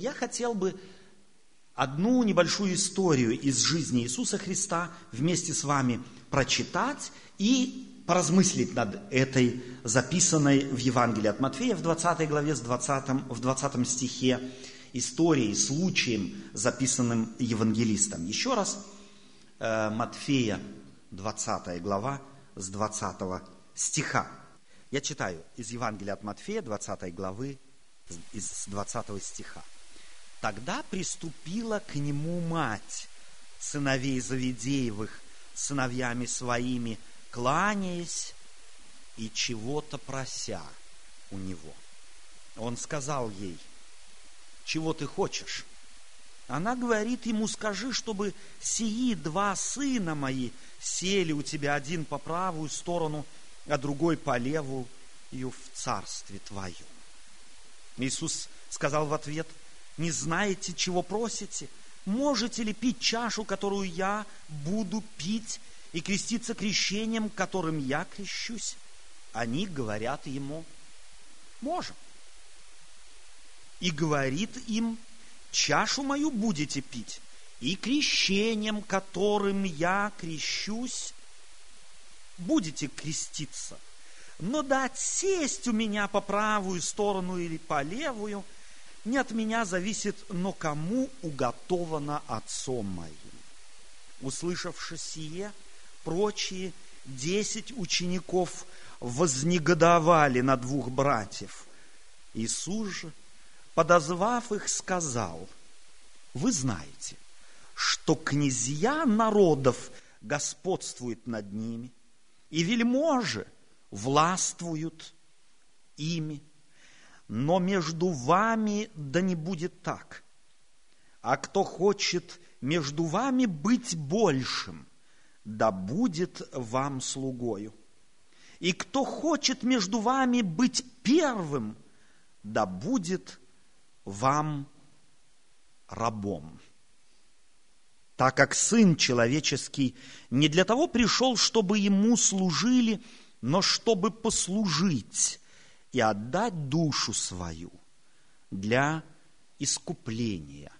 Я хотел бы одну небольшую историю из жизни Иисуса Христа вместе с вами прочитать и поразмыслить над этой записанной в Евангелии от Матфея в 20 главе с 20, в 20 стихе историей, случаем, записанным евангелистом. Еще раз, э, Матфея 20 глава с 20 стиха. Я читаю из Евангелия от Матфея 20 главы из 20 стиха. Тогда приступила к нему мать сыновей Завидеевых, сыновьями своими, кланяясь и чего-то прося у него. Он сказал ей, чего ты хочешь? Она говорит ему, скажи, чтобы сии два сына мои сели у тебя один по правую сторону, а другой по левую, в царстве твоем. Иисус сказал в ответ – не знаете, чего просите? Можете ли пить чашу, которую я буду пить, и креститься крещением, которым я крещусь? Они говорят ему, можем. И говорит им, чашу мою будете пить, и крещением, которым я крещусь, будете креститься. Но дать сесть у меня по правую сторону или по левую – не от меня зависит, но кому уготовано отцом моим. Услышавши сие, прочие десять учеников вознегодовали на двух братьев. Иисус же, подозвав их, сказал, вы знаете, что князья народов господствуют над ними, и вельможи властвуют ими но между вами да не будет так. А кто хочет между вами быть большим, да будет вам слугою. И кто хочет между вами быть первым, да будет вам рабом. Так как Сын Человеческий не для того пришел, чтобы Ему служили, но чтобы послужить и отдать душу свою для искупления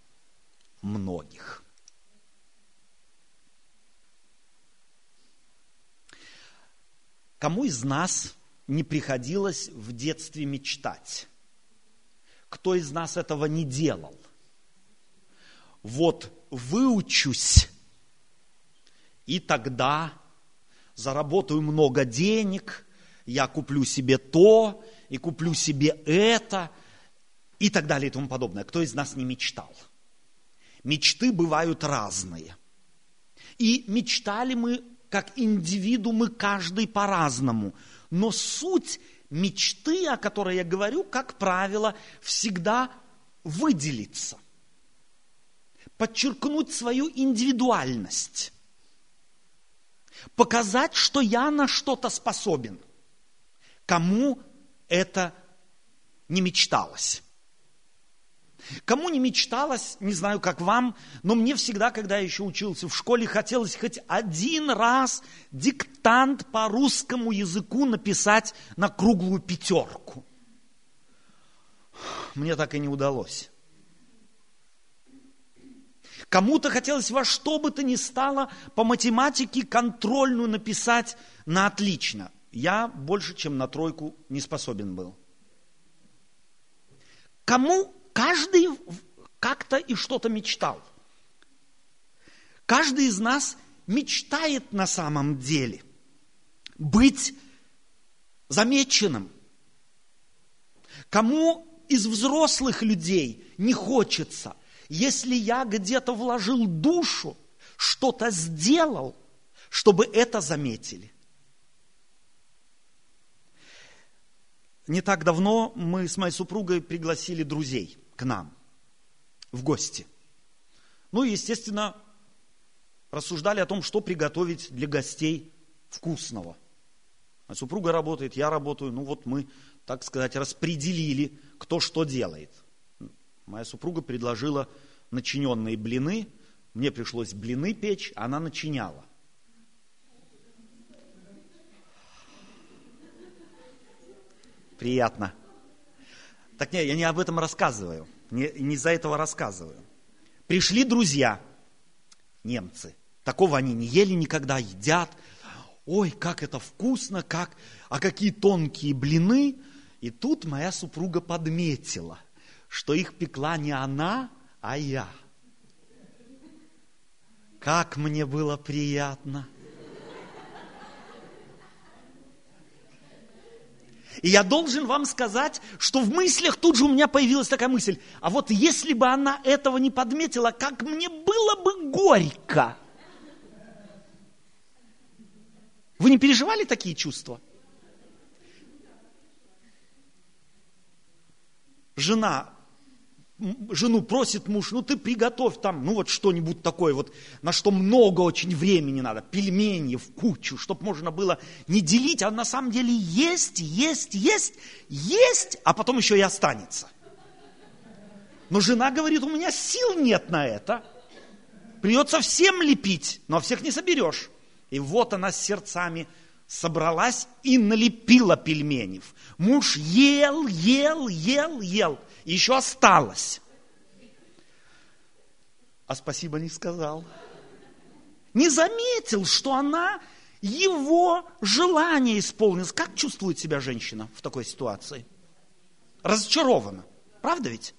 многих. Кому из нас не приходилось в детстве мечтать? Кто из нас этого не делал? Вот выучусь, и тогда заработаю много денег, я куплю себе то, и куплю себе это, и так далее и тому подобное. Кто из нас не мечтал? Мечты бывают разные. И мечтали мы, как индивидуумы, каждый по-разному. Но суть мечты, о которой я говорю, как правило, всегда выделиться. Подчеркнуть свою индивидуальность. Показать, что я на что-то способен. Кому это не мечталось. Кому не мечталось, не знаю, как вам, но мне всегда, когда я еще учился в школе, хотелось хоть один раз диктант по русскому языку написать на круглую пятерку. Мне так и не удалось. Кому-то хотелось во что бы то ни стало по математике контрольную написать на отлично я больше, чем на тройку не способен был. Кому каждый как-то и что-то мечтал. Каждый из нас мечтает на самом деле быть замеченным. Кому из взрослых людей не хочется, если я где-то вложил душу, что-то сделал, чтобы это заметили. Не так давно мы с моей супругой пригласили друзей к нам в гости. Ну и, естественно, рассуждали о том, что приготовить для гостей вкусного. А супруга работает, я работаю, ну вот мы, так сказать, распределили, кто что делает. Моя супруга предложила начиненные блины, мне пришлось блины печь, она начиняла. Приятно. Так нет, я не об этом рассказываю. Не, не из-за этого рассказываю. Пришли друзья, немцы. Такого они не ели никогда, едят. Ой, как это вкусно, как, а какие тонкие блины. И тут моя супруга подметила, что их пекла не она, а я. Как мне было приятно. И я должен вам сказать, что в мыслях тут же у меня появилась такая мысль, а вот если бы она этого не подметила, как мне было бы горько. Вы не переживали такие чувства? Жена жену просит муж, ну ты приготовь там, ну вот что-нибудь такое, вот на что много очень времени надо, пельмени в кучу, чтобы можно было не делить, а на самом деле есть, есть, есть, есть, а потом еще и останется. Но жена говорит, у меня сил нет на это, придется всем лепить, но всех не соберешь. И вот она с сердцами собралась и налепила пельменев. Муж ел, ел, ел, ел еще осталось. А спасибо не сказал. Не заметил, что она его желание исполнилось. Как чувствует себя женщина в такой ситуации? Разочарована. Правда ведь?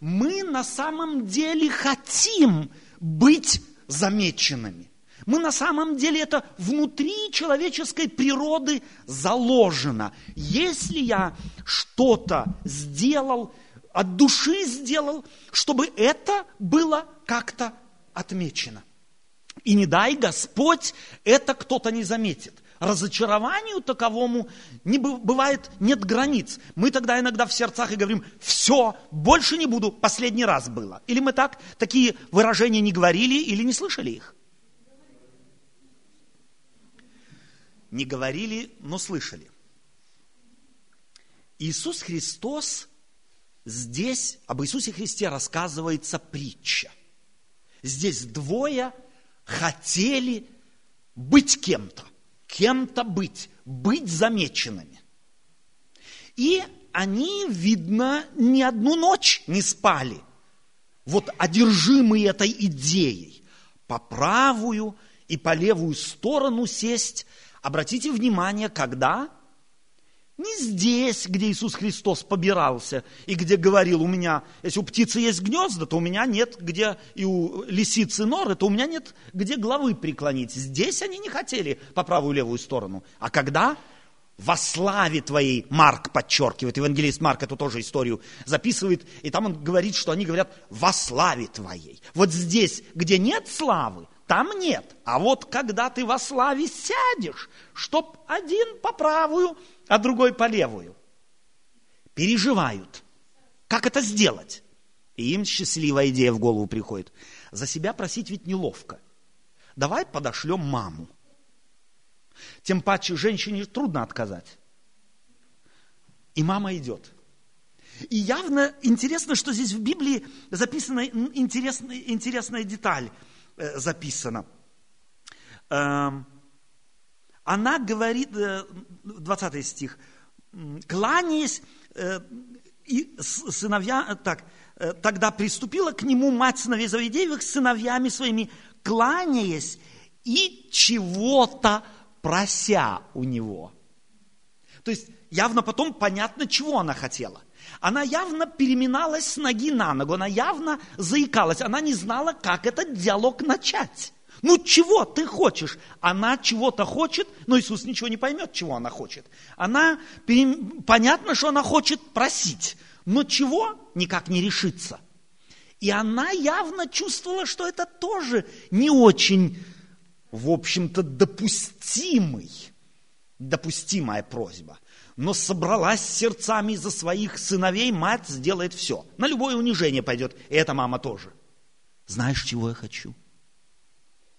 Мы на самом деле хотим быть замеченными. Мы на самом деле это внутри человеческой природы заложено. Если я что-то сделал, от души сделал, чтобы это было как-то отмечено. И не дай Господь, это кто-то не заметит. Разочарованию таковому не бывает, нет границ. Мы тогда иногда в сердцах и говорим, все, больше не буду, последний раз было. Или мы так, такие выражения не говорили или не слышали их. Не говорили, но слышали. Иисус Христос, здесь об Иисусе Христе рассказывается притча. Здесь двое хотели быть кем-то, кем-то быть, быть замеченными. И они, видно, ни одну ночь не спали, вот одержимые этой идеей, по правую и по левую сторону сесть Обратите внимание, когда? Не здесь, где Иисус Христос побирался и где говорил, у меня, если у птицы есть гнезда, то у меня нет, где и у лисицы норы, то у меня нет, где головы преклонить. Здесь они не хотели по правую и левую сторону. А когда? Во славе твоей, Марк подчеркивает, евангелист Марк эту тоже историю записывает, и там он говорит, что они говорят во славе твоей. Вот здесь, где нет славы, там нет. А вот когда ты во славе сядешь, чтоб один по правую, а другой по левую, переживают. Как это сделать? И им счастливая идея в голову приходит. За себя просить ведь неловко. Давай подошлем маму. Тем паче женщине трудно отказать. И мама идет. И явно интересно, что здесь в Библии записана интересная, интересная деталь – записано. Эм, она говорит, 20 э, стих, кланяясь, э, и сыновья, так, тогда приступила к нему мать сыновей Завидеевых с сыновьями своими, кланяясь и чего-то прося у него. То есть явно потом понятно, чего она хотела – она явно переминалась с ноги на ногу, она явно заикалась, она не знала, как этот диалог начать. Ну чего ты хочешь? Она чего-то хочет, но Иисус ничего не поймет, чего она хочет. Она, понятно, что она хочет просить, но чего никак не решится. И она явно чувствовала, что это тоже не очень, в общем-то, допустимый, допустимая просьба но собралась сердцами за своих сыновей, мать сделает все. На любое унижение пойдет, и эта мама тоже. Знаешь, чего я хочу?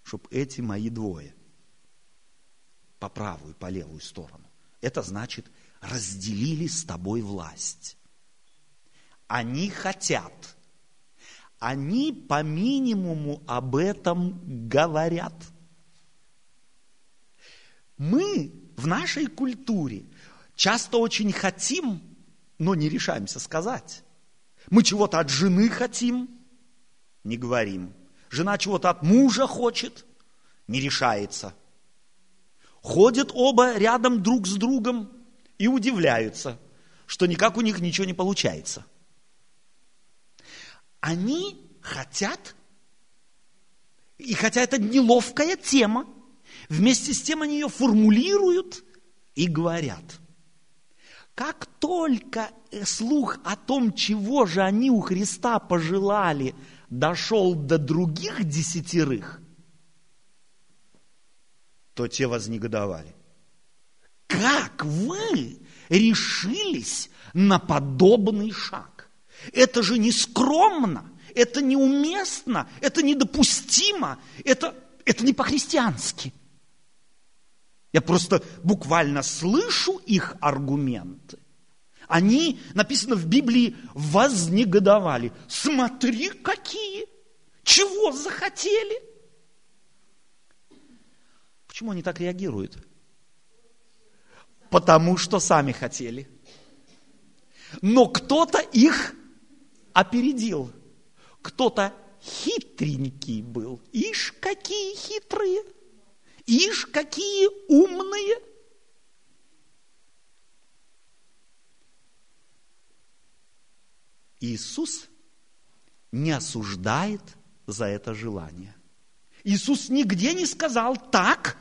Чтобы эти мои двое по правую и по левую сторону, это значит, разделили с тобой власть. Они хотят, они по минимуму об этом говорят. Мы в нашей культуре часто очень хотим, но не решаемся сказать. Мы чего-то от жены хотим, не говорим. Жена чего-то от мужа хочет, не решается. Ходят оба рядом друг с другом и удивляются, что никак у них ничего не получается. Они хотят, и хотя это неловкая тема, вместе с тем они ее формулируют и говорят. Как только слух о том, чего же они у Христа пожелали, дошел до других десятерых, то те вознегодовали. Как вы решились на подобный шаг? Это же не скромно, это неуместно, это недопустимо, это, это не по-христиански. Я просто буквально слышу их аргументы. Они, написано в Библии, вознегодовали. Смотри, какие! Чего захотели? Почему они так реагируют? Потому что сами хотели. Но кто-то их опередил. Кто-то хитренький был. Ишь, какие хитрые! Ишь, какие умные! Иисус не осуждает за это желание. Иисус нигде не сказал так,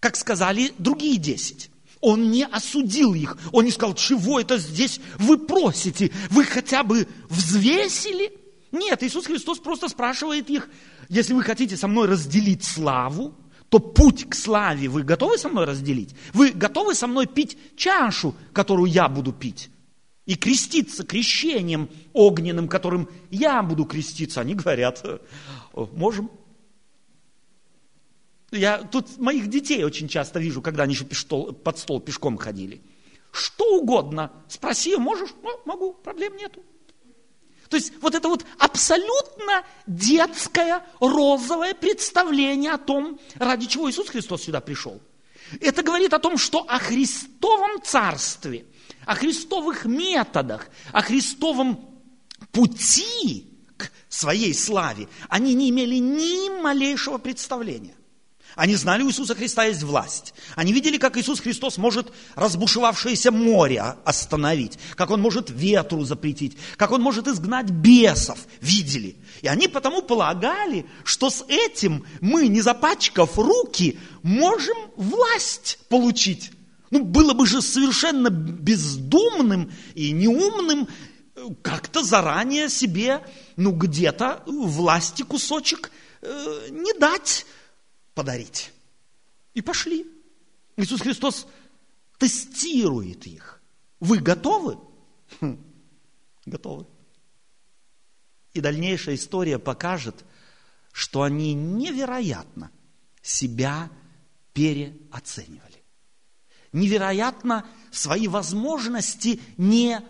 как сказали другие десять. Он не осудил их. Он не сказал, чего это здесь вы просите? Вы хотя бы взвесили? Нет, Иисус Христос просто спрашивает их, если вы хотите со мной разделить славу, то путь к славе вы готовы со мной разделить? Вы готовы со мной пить чашу, которую я буду пить? И креститься крещением огненным, которым я буду креститься. Они говорят, можем. Я тут моих детей очень часто вижу, когда они еще под стол пешком ходили. Что угодно. Спроси, можешь? Ну, могу, проблем нету. То есть вот это вот абсолютно детское розовое представление о том, ради чего Иисус Христос сюда пришел. Это говорит о том, что о Христовом Царстве, о Христовых методах, о Христовом пути к своей славе они не имели ни малейшего представления. Они знали, у Иисуса Христа есть власть. Они видели, как Иисус Христос может разбушевавшееся море остановить, как Он может ветру запретить, как Он может изгнать бесов. Видели. И они потому полагали, что с этим мы, не запачкав руки, можем власть получить. Ну, было бы же совершенно бездумным и неумным э, как-то заранее себе, ну, где-то власти кусочек э, не дать подарить. И пошли. Иисус Христос тестирует их. Вы готовы? Хм, готовы. И дальнейшая история покажет, что они невероятно себя переоценивали. Невероятно свои возможности не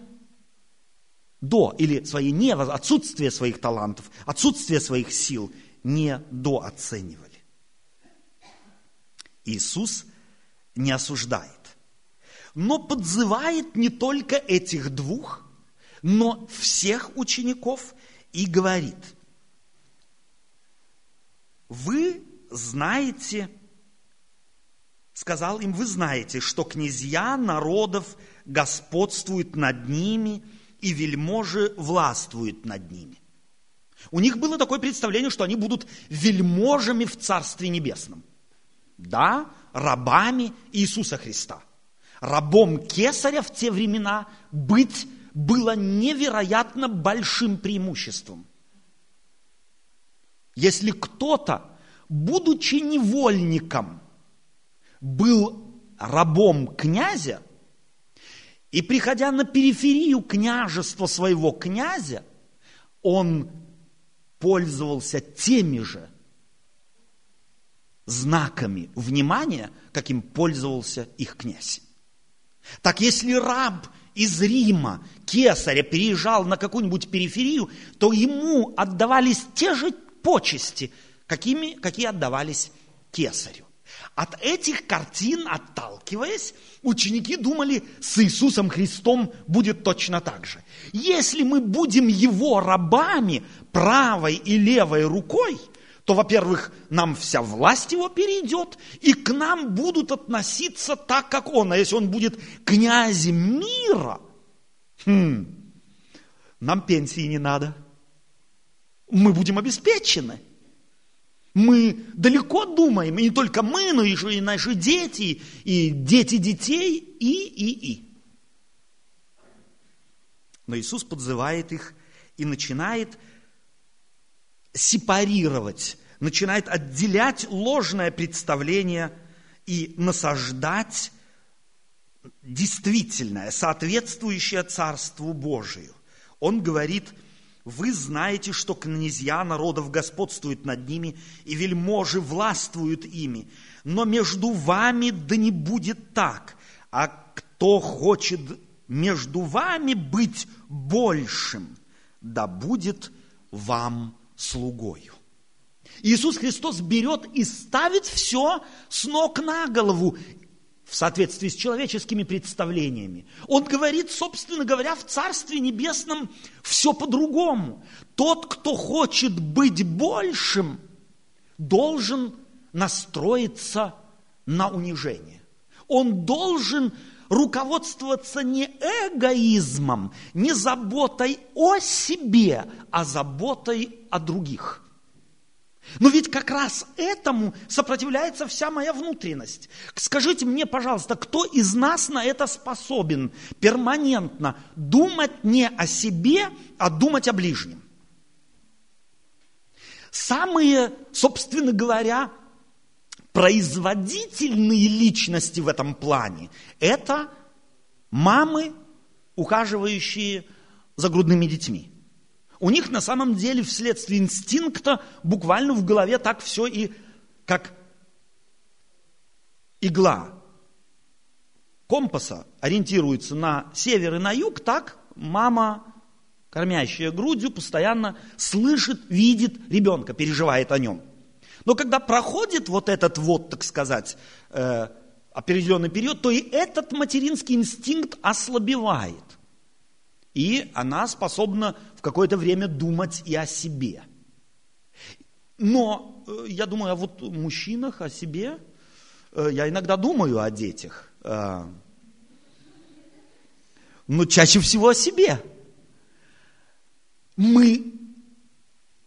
до, или свои не, отсутствие своих талантов, отсутствие своих сил не дооценивали. Иисус не осуждает, но подзывает не только этих двух, но всех учеников и говорит, вы знаете, сказал им, вы знаете, что князья народов господствуют над ними, и вельможи властвуют над ними. У них было такое представление, что они будут вельможами в Царстве Небесном – да, рабами Иисуса Христа. Рабом кесаря в те времена быть было невероятно большим преимуществом. Если кто-то, будучи невольником, был рабом князя, и приходя на периферию княжества своего князя, он пользовался теми же знаками внимания, каким пользовался их князь. Так если раб из Рима, кесаря, переезжал на какую-нибудь периферию, то ему отдавались те же почести, какими, какие отдавались кесарю. От этих картин, отталкиваясь, ученики думали, с Иисусом Христом будет точно так же. Если мы будем Его рабами, правой и левой рукой, то, во-первых, нам вся власть Его перейдет, и к нам будут относиться так, как Он. А если Он будет князем мира, хм, нам пенсии не надо. Мы будем обеспечены. Мы далеко думаем, и не только мы, но еще и наши дети, и дети детей, и, и, и. Но Иисус подзывает их и начинает сепарировать, начинает отделять ложное представление и насаждать действительное, соответствующее Царству Божию. Он говорит – вы знаете, что князья народов господствуют над ними, и вельможи властвуют ими. Но между вами да не будет так. А кто хочет между вами быть большим, да будет вам слугою. Иисус Христос берет и ставит все с ног на голову в соответствии с человеческими представлениями. Он говорит, собственно говоря, в Царстве Небесном все по-другому. Тот, кто хочет быть большим, должен настроиться на унижение. Он должен руководствоваться не эгоизмом, не заботой о себе, а заботой о других – но ведь как раз этому сопротивляется вся моя внутренность. Скажите мне, пожалуйста, кто из нас на это способен перманентно думать не о себе, а думать о ближнем? Самые, собственно говоря, производительные личности в этом плане – это мамы, ухаживающие за грудными детьми – у них на самом деле вследствие инстинкта буквально в голове так все и как игла компаса ориентируется на север и на юг, так мама, кормящая грудью, постоянно слышит, видит ребенка, переживает о нем. Но когда проходит вот этот вот, так сказать, э, определенный период, то и этот материнский инстинкт ослабевает. И она способна какое-то время думать и о себе. Но э, я думаю о вот мужчинах, о себе. Э, я иногда думаю о детях. Но чаще всего о себе. Мы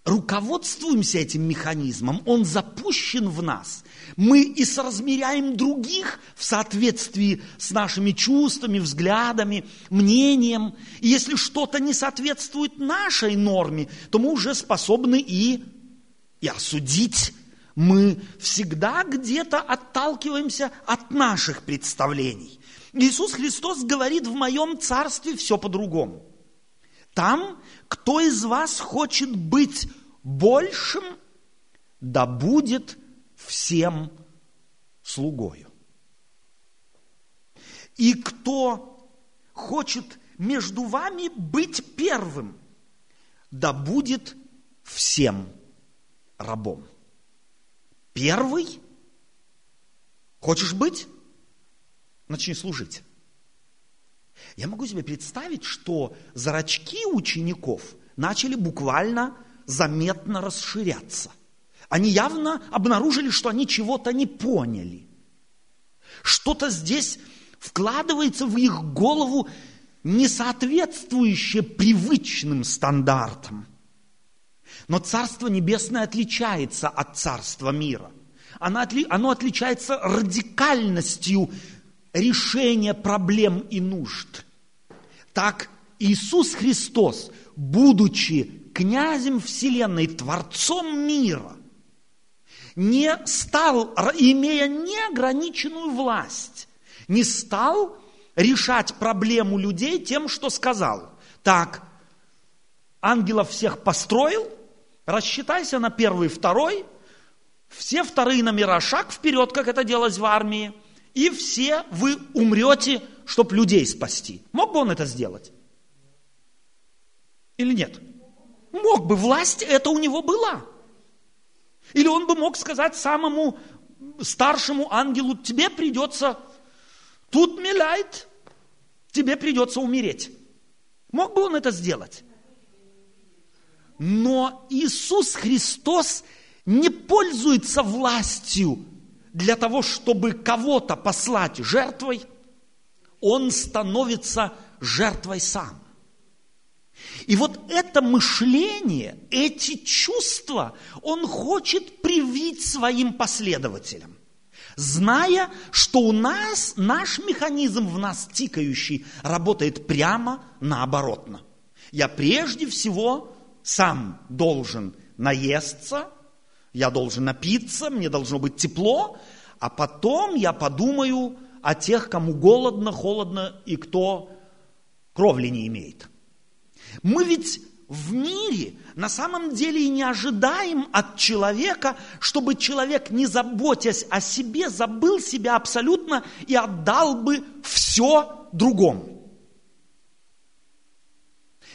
руководствуемся этим механизмом, он запущен в нас. Мы и соразмеряем других в соответствии с нашими чувствами, взглядами, мнением. И если что-то не соответствует нашей норме, то мы уже способны и, и осудить. Мы всегда где-то отталкиваемся от наших представлений. Иисус Христос говорит, в моем царстве все по-другому. Там, кто из вас хочет быть большим, да будет всем слугою. И кто хочет между вами быть первым, да будет всем рабом. Первый? Хочешь быть? Начни служить. Я могу себе представить, что зрачки учеников начали буквально заметно расширяться. Они явно обнаружили, что они чего-то не поняли. Что-то здесь вкладывается в их голову, не соответствующее привычным стандартам. Но Царство Небесное отличается от Царства мира. Оно, оно отличается радикальностью решения проблем и нужд. Так Иисус Христос, будучи князем Вселенной, Творцом мира, не стал, имея неограниченную власть, не стал решать проблему людей тем, что сказал. Так, ангелов всех построил, рассчитайся на первый, второй, все вторые номера шаг вперед, как это делалось в армии – и все вы умрете, чтобы людей спасти. Мог бы он это сделать? Или нет? Мог бы, власть это у него была. Или он бы мог сказать самому старшему ангелу, тебе придется, тут миляет, тебе придется умереть. Мог бы он это сделать? Но Иисус Христос не пользуется властью для того, чтобы кого-то послать жертвой. Он становится жертвой сам. И вот это мышление, эти чувства он хочет привить своим последователям, зная, что у нас, наш механизм в нас тикающий, работает прямо наоборотно. Я прежде всего сам должен наесться, я должен напиться, мне должно быть тепло, а потом я подумаю о тех, кому голодно, холодно и кто кровли не имеет – мы ведь в мире на самом деле и не ожидаем от человека, чтобы человек, не заботясь о себе, забыл себя абсолютно и отдал бы все другому.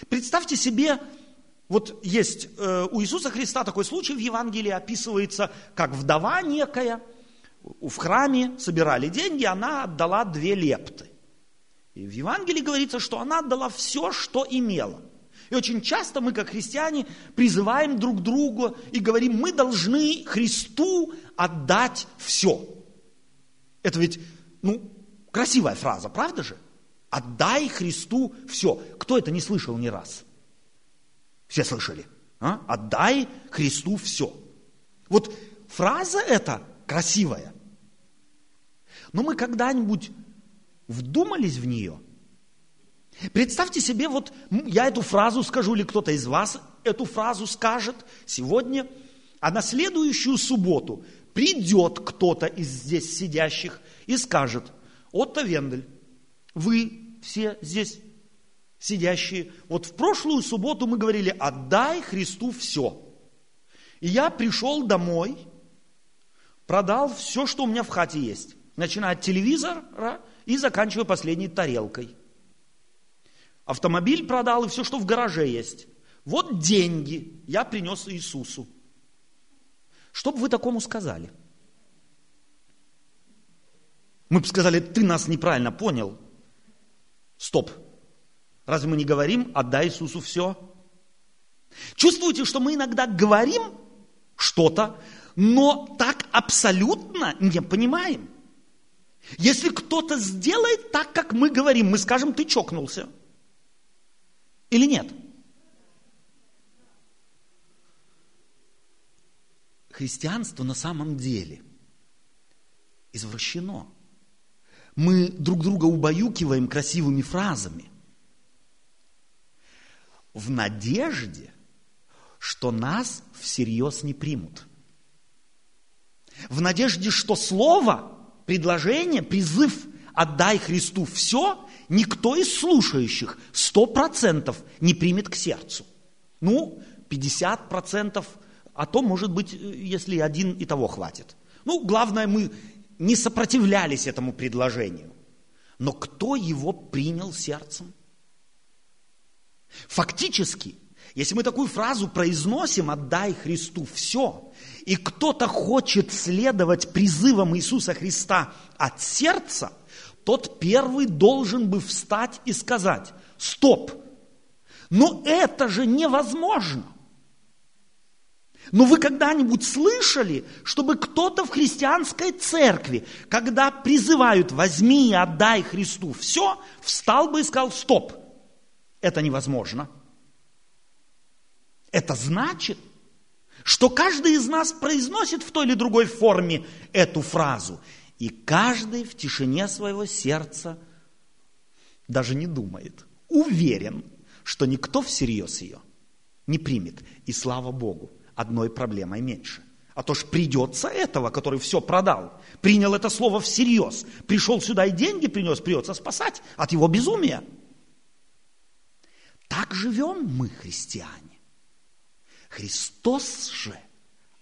Представьте себе, вот есть э, у Иисуса Христа такой случай в Евангелии описывается, как вдова некая в храме собирали деньги, она отдала две лепты. И в Евангелии говорится, что она отдала все, что имела – и очень часто мы, как христиане, призываем друг друга и говорим, мы должны Христу отдать все. Это ведь, ну, красивая фраза, правда же? Отдай Христу все. Кто это не слышал ни раз? Все слышали? А? Отдай Христу все. Вот фраза эта красивая. Но мы когда-нибудь вдумались в нее – Представьте себе, вот я эту фразу скажу, или кто-то из вас эту фразу скажет сегодня, а на следующую субботу придет кто-то из здесь сидящих и скажет, Отто Вендель, вы все здесь сидящие, вот в прошлую субботу мы говорили, отдай Христу все. И я пришел домой, продал все, что у меня в хате есть, начиная от телевизора и заканчивая последней тарелкой – Автомобиль продал и все, что в гараже есть. Вот деньги я принес Иисусу. Что бы вы такому сказали? Мы бы сказали, ты нас неправильно понял. Стоп. Разве мы не говорим, отдай Иисусу все? Чувствуете, что мы иногда говорим что-то, но так абсолютно не понимаем. Если кто-то сделает так, как мы говорим, мы скажем, ты чокнулся – или нет? Христианство на самом деле извращено. Мы друг друга убаюкиваем красивыми фразами в надежде, что нас всерьез не примут. В надежде, что слово, предложение, призыв «отдай Христу все» никто из слушающих сто процентов не примет к сердцу. Ну, 50 процентов, а то, может быть, если один и того хватит. Ну, главное, мы не сопротивлялись этому предложению. Но кто его принял сердцем? Фактически, если мы такую фразу произносим «отдай Христу все», и кто-то хочет следовать призывам Иисуса Христа от сердца – тот первый должен бы встать и сказать, стоп, но это же невозможно. Но вы когда-нибудь слышали, чтобы кто-то в христианской церкви, когда призывают «возьми и отдай Христу все», встал бы и сказал «стоп, это невозможно». Это значит, что каждый из нас произносит в той или другой форме эту фразу – и каждый в тишине своего сердца даже не думает, уверен, что никто всерьез ее не примет. И слава Богу, одной проблемой меньше. А то ж придется этого, который все продал, принял это слово всерьез, пришел сюда и деньги принес, придется спасать от его безумия. Так живем мы, христиане. Христос же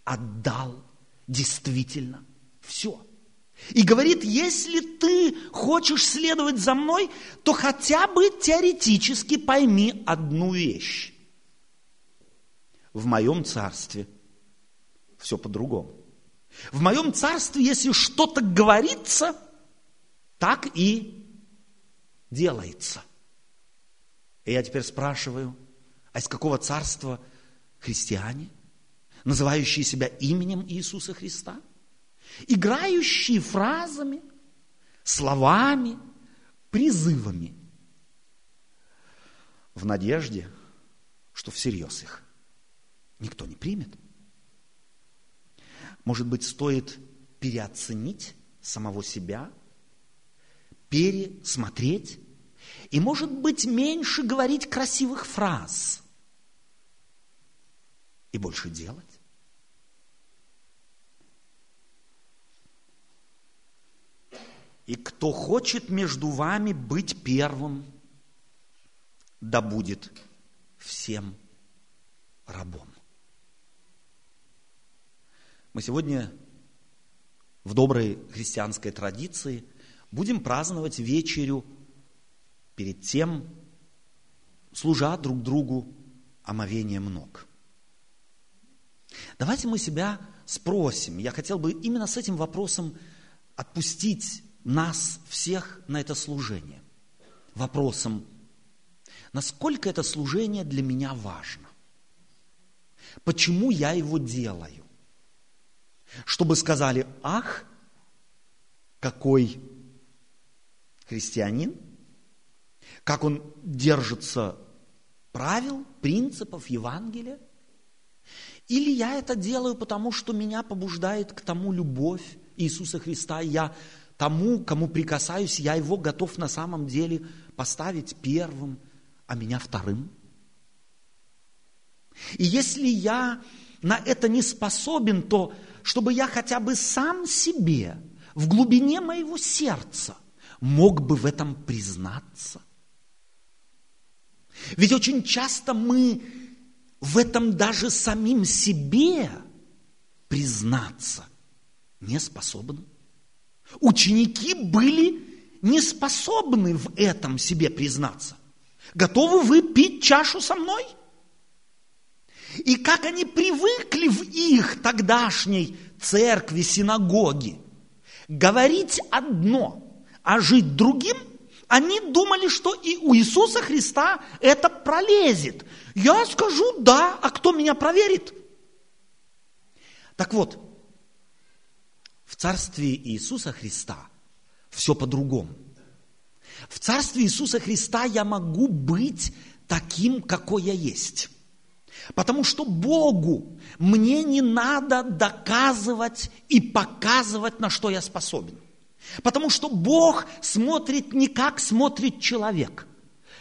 отдал действительно все. И говорит, если ты хочешь следовать за мной, то хотя бы теоретически пойми одну вещь. В моем царстве все по-другому. В моем царстве, если что-то говорится, так и делается. И я теперь спрашиваю, а из какого царства христиане, называющие себя именем Иисуса Христа, играющие фразами, словами, призывами, в надежде, что всерьез их никто не примет. Может быть, стоит переоценить самого себя, пересмотреть, и, может быть, меньше говорить красивых фраз и больше делать. И кто хочет между вами быть первым, да будет всем рабом. Мы сегодня в доброй христианской традиции будем праздновать вечерю перед тем, служа друг другу омовением ног. Давайте мы себя спросим. Я хотел бы именно с этим вопросом отпустить нас всех на это служение. Вопросом, насколько это служение для меня важно. Почему я его делаю? Чтобы сказали, ах, какой христианин, как он держится правил, принципов Евангелия. Или я это делаю, потому что меня побуждает к тому любовь Иисуса Христа, и я тому, кому прикасаюсь, я его готов на самом деле поставить первым, а меня вторым. И если я на это не способен, то чтобы я хотя бы сам себе в глубине моего сердца мог бы в этом признаться. Ведь очень часто мы в этом даже самим себе признаться не способны. Ученики были не способны в этом себе признаться. Готовы вы пить чашу со мной? И как они привыкли в их тогдашней церкви, синагоге говорить одно, а жить другим, они думали, что и у Иисуса Христа это пролезет. Я скажу да, а кто меня проверит? Так вот, в царстве Иисуса Христа все по-другому. В царстве Иисуса Христа я могу быть таким, какой я есть. Потому что Богу мне не надо доказывать и показывать, на что я способен. Потому что Бог смотрит не как смотрит человек.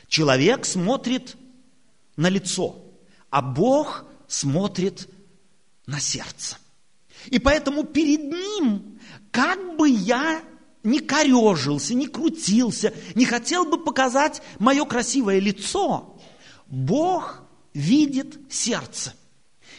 Человек смотрит на лицо, а Бог смотрит на сердце. И поэтому перед ним, как бы я не корежился, не крутился, не хотел бы показать мое красивое лицо, Бог видит сердце.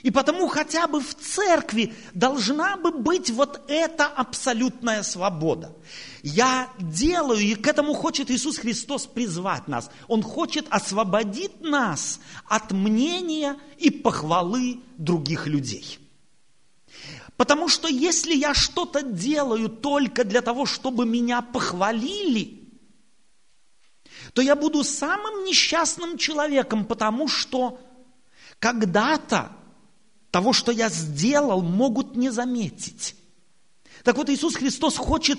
И потому хотя бы в церкви должна бы быть вот эта абсолютная свобода. Я делаю, и к этому хочет Иисус Христос призвать нас. Он хочет освободить нас от мнения и похвалы других людей. Потому что если я что-то делаю только для того, чтобы меня похвалили, то я буду самым несчастным человеком, потому что когда-то того, что я сделал, могут не заметить. Так вот, Иисус Христос хочет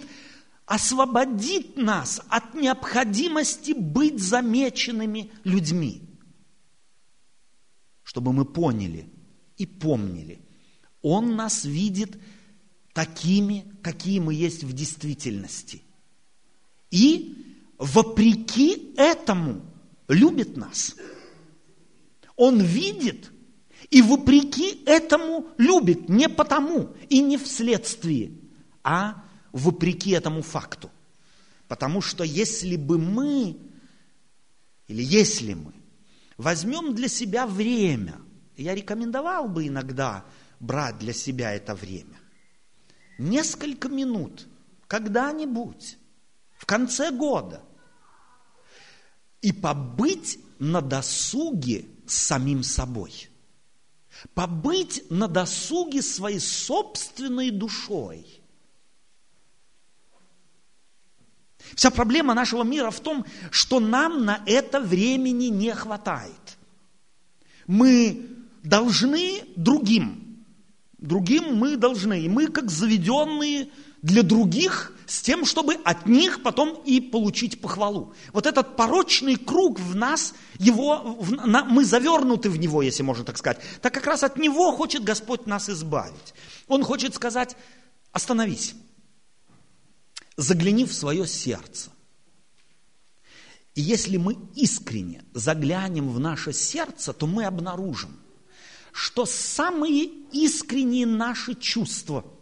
освободить нас от необходимости быть замеченными людьми, чтобы мы поняли и помнили – он нас видит такими, какие мы есть в действительности. И вопреки этому любит нас. Он видит и вопреки этому любит. Не потому и не вследствие, а вопреки этому факту. Потому что если бы мы, или если мы возьмем для себя время, я рекомендовал бы иногда брать для себя это время. Несколько минут, когда-нибудь, в конце года, и побыть на досуге с самим собой. Побыть на досуге своей собственной душой. Вся проблема нашего мира в том, что нам на это времени не хватает. Мы должны другим. Другим мы должны. И мы, как заведенные для других, с тем, чтобы от них потом и получить похвалу. Вот этот порочный круг в нас, его, в, на, мы завернуты в него, если можно так сказать. Так как раз от него хочет Господь нас избавить. Он хочет сказать, остановись, загляни в свое сердце. И если мы искренне заглянем в наше сердце, то мы обнаружим, что самые искренние наши чувства –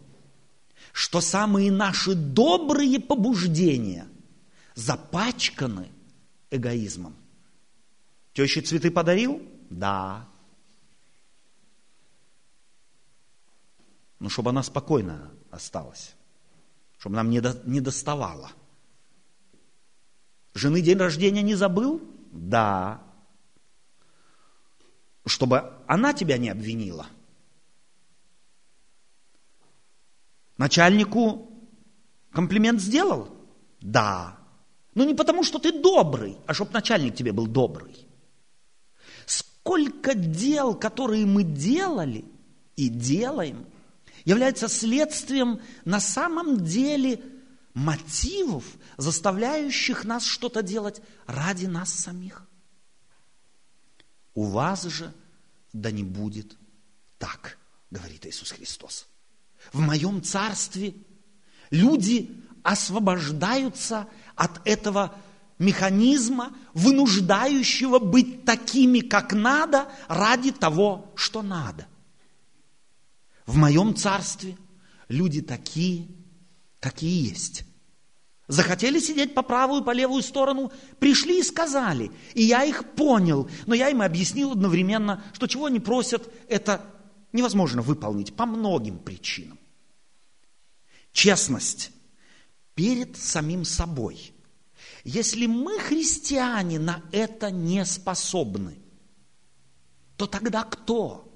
что самые наши добрые побуждения запачканы эгоизмом. Теще цветы подарил? Да. Ну, чтобы она спокойно осталась, чтобы нам не, до, не доставало. Жены день рождения не забыл? Да. Чтобы она тебя не обвинила – Начальнику комплимент сделал? Да. Но не потому, что ты добрый, а чтобы начальник тебе был добрый. Сколько дел, которые мы делали и делаем, является следствием на самом деле мотивов, заставляющих нас что-то делать ради нас самих. У вас же да не будет так, говорит Иисус Христос в моем царстве люди освобождаются от этого механизма, вынуждающего быть такими, как надо, ради того, что надо. В моем царстве люди такие, какие есть. Захотели сидеть по правую, по левую сторону, пришли и сказали. И я их понял, но я им объяснил одновременно, что чего они просят, это невозможно выполнить по многим причинам. Честность перед самим собой. Если мы, христиане, на это не способны, то тогда кто?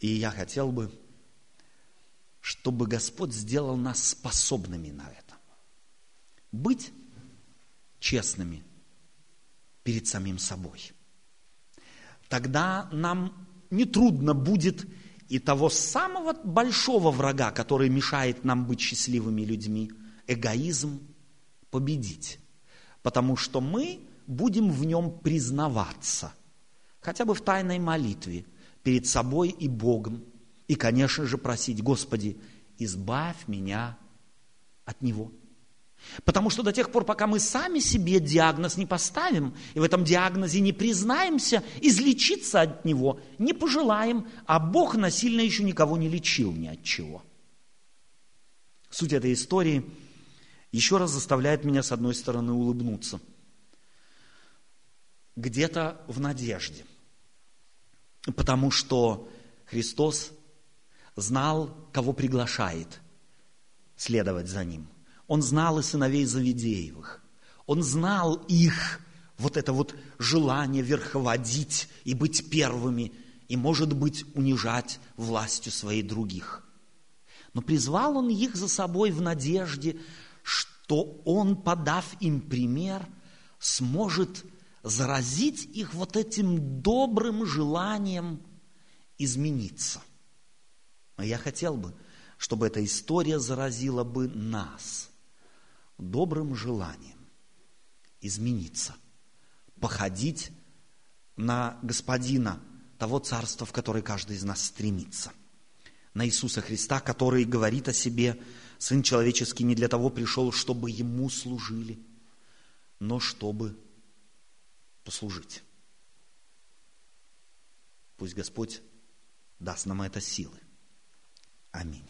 И я хотел бы, чтобы Господь сделал нас способными на это. Быть честными перед самим собой – тогда нам нетрудно будет и того самого большого врага, который мешает нам быть счастливыми людьми, эгоизм, победить. Потому что мы будем в нем признаваться, хотя бы в тайной молитве, перед собой и Богом. И, конечно же, просить, Господи, избавь меня от него. Потому что до тех пор, пока мы сами себе диагноз не поставим, и в этом диагнозе не признаемся, излечиться от него не пожелаем, а Бог насильно еще никого не лечил ни от чего. Суть этой истории еще раз заставляет меня, с одной стороны, улыбнуться. Где-то в надежде. Потому что Христос знал, кого приглашает следовать за Ним. Он знал и сыновей Завидеевых. Он знал их вот это вот желание верховодить и быть первыми, и, может быть, унижать властью своей других. Но призвал он их за собой в надежде, что он, подав им пример, сможет заразить их вот этим добрым желанием измениться. А я хотел бы, чтобы эта история заразила бы нас – добрым желанием измениться, походить на Господина того царства, в которое каждый из нас стремится, на Иисуса Христа, который говорит о себе, Сын человеческий не для того пришел, чтобы Ему служили, но чтобы послужить. Пусть Господь даст нам это силы. Аминь.